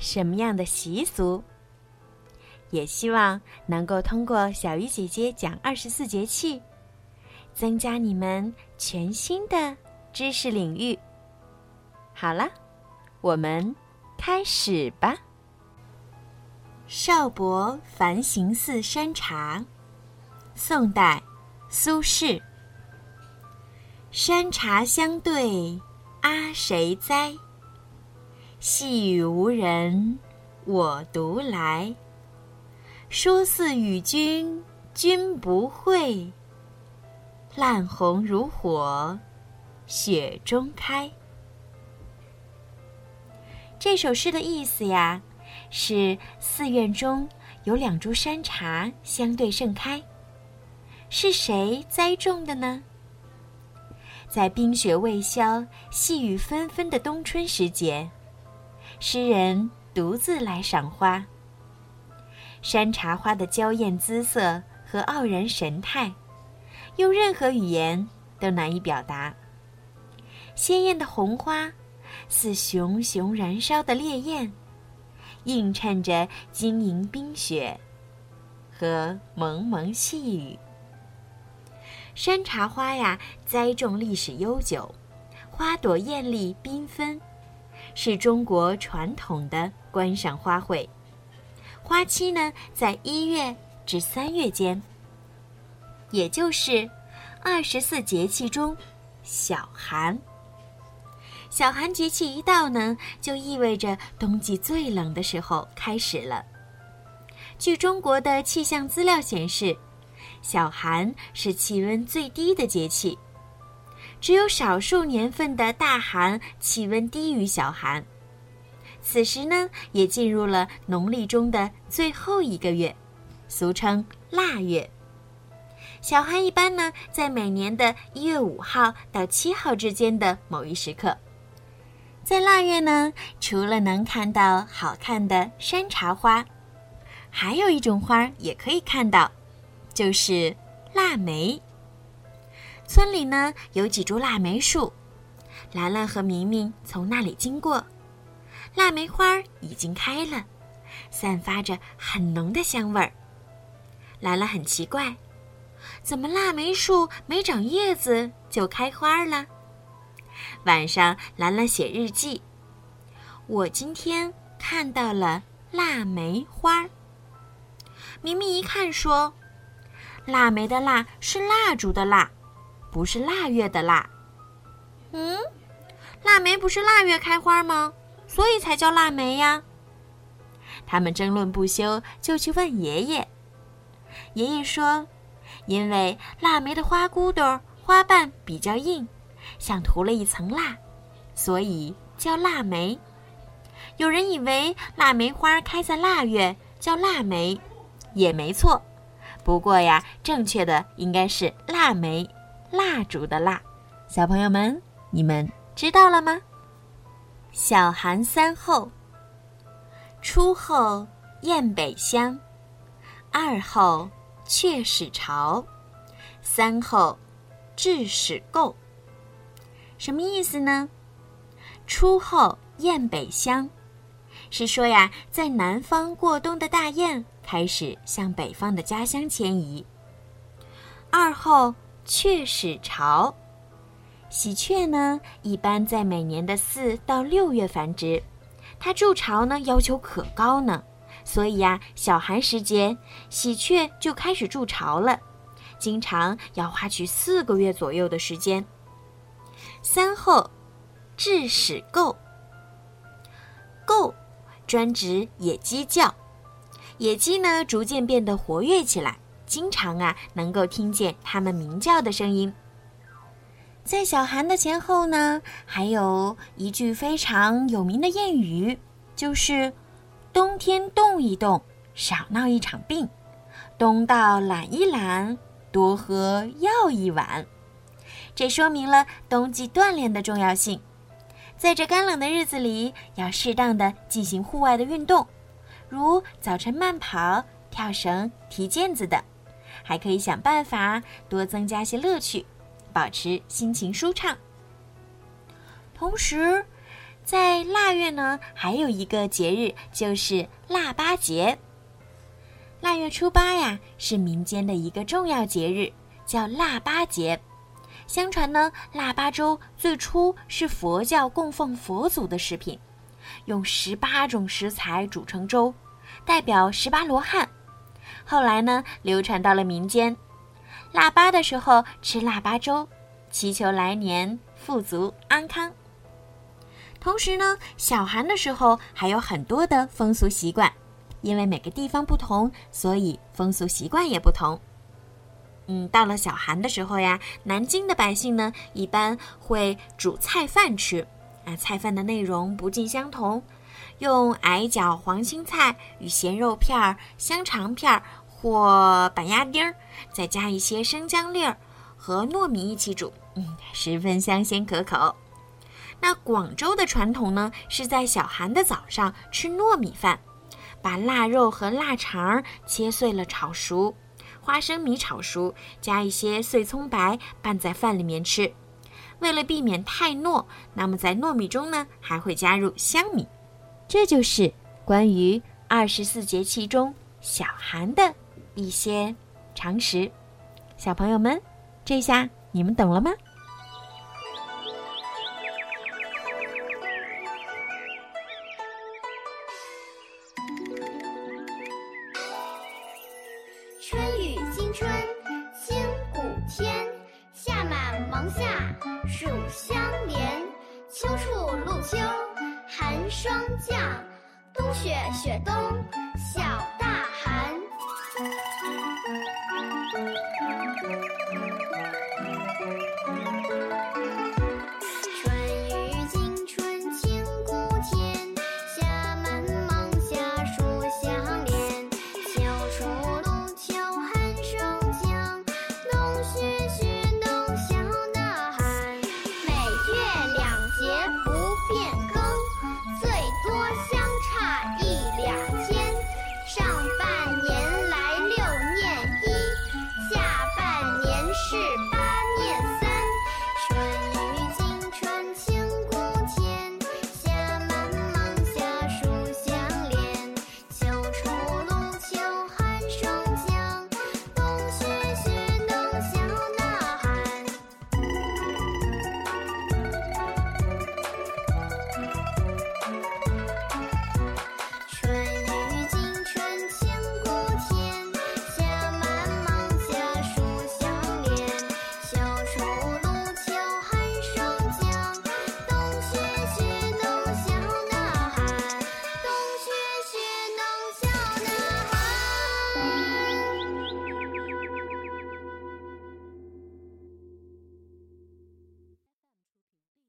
什么样的习俗？也希望能够通过小鱼姐姐讲二十四节气，增加你们全新的知识领域。好了，我们开始吧。少伯繁行寺山茶，宋代，苏轼。山茶相对，阿谁栽？细雨无人，我独来。说似与君，君不会。烂红如火，雪中开。这首诗的意思呀，是寺院中有两株山茶相对盛开，是谁栽种的呢？在冰雪未消、细雨纷纷的冬春时节。诗人独自来赏花。山茶花的娇艳姿色和傲然神态，用任何语言都难以表达。鲜艳的红花，似熊熊燃烧的烈焰，映衬着晶莹冰雪和蒙蒙细雨。山茶花呀，栽种历史悠久，花朵艳丽缤纷。是中国传统的观赏花卉，花期呢在一月至三月间，也就是二十四节气中小寒。小寒节气一到呢，就意味着冬季最冷的时候开始了。据中国的气象资料显示，小寒是气温最低的节气。只有少数年份的大寒，气温低于小寒。此时呢，也进入了农历中的最后一个月，俗称腊月。小寒一般呢，在每年的一月五号到七号之间的某一时刻。在腊月呢，除了能看到好看的山茶花，还有一种花也可以看到，就是腊梅。村里呢有几株腊梅树，兰兰和明明从那里经过，腊梅花已经开了，散发着很浓的香味儿。兰兰很奇怪，怎么腊梅树没长叶子就开花了？晚上，兰兰写日记，我今天看到了腊梅花。明明一看说，腊梅的腊是蜡烛的蜡。不是腊月的腊，嗯，腊梅不是腊月开花吗？所以才叫腊梅呀。他们争论不休，就去问爷爷。爷爷说：“因为腊梅的花骨朵、花瓣比较硬，像涂了一层蜡，所以叫腊梅。”有人以为腊梅花开在腊月，叫腊梅，也没错。不过呀，正确的应该是腊梅。蜡烛的蜡，小朋友们，你们知道了吗？小寒三候：初候雁北乡，二候雀始巢，三候雉始垢。什么意思呢？初候雁北乡，是说呀，在南方过冬的大雁开始向北方的家乡迁移。二候。雀始巢，喜鹊呢一般在每年的四到六月繁殖，它筑巢呢要求可高呢，所以呀，小寒时节，喜鹊就开始筑巢了，经常要花去四个月左右的时间。三后，雉始构，构，专指野鸡叫，野鸡呢逐渐变得活跃起来。经常啊，能够听见它们鸣叫的声音。在小寒的前后呢，还有一句非常有名的谚语，就是冬天动一动，少闹一场病；冬到懒一懒，多喝药一碗。这说明了冬季锻炼的重要性。在这干冷的日子里，要适当的进行户外的运动，如早晨慢跑、跳绳、踢毽子等。还可以想办法多增加些乐趣，保持心情舒畅。同时，在腊月呢，还有一个节日就是腊八节。腊月初八呀，是民间的一个重要节日，叫腊八节。相传呢，腊八粥最初是佛教供奉佛祖的食品，用十八种食材煮成粥，代表十八罗汉。后来呢，流传到了民间，腊八的时候吃腊八粥，祈求来年富足安康。同时呢，小寒的时候还有很多的风俗习惯，因为每个地方不同，所以风俗习惯也不同。嗯，到了小寒的时候呀，南京的百姓呢，一般会煮菜饭吃，啊，菜饭的内容不尽相同，用矮脚黄青菜与咸肉片儿、香肠片儿或板鸭丁儿，再加一些生姜粒儿和糯米一起煮，嗯，十分香鲜可口。那广州的传统呢，是在小寒的早上吃糯米饭，把腊肉和腊肠切碎了炒熟。花生米炒熟，加一些碎葱白拌在饭里面吃。为了避免太糯，那么在糯米中呢还会加入香米。这就是关于二十四节气中小寒的一些常识。小朋友们，这下你们懂了吗？春雨惊春清谷天，夏满芒夏暑相连秋处露秋，霜降，冬雪雪冬，小大寒。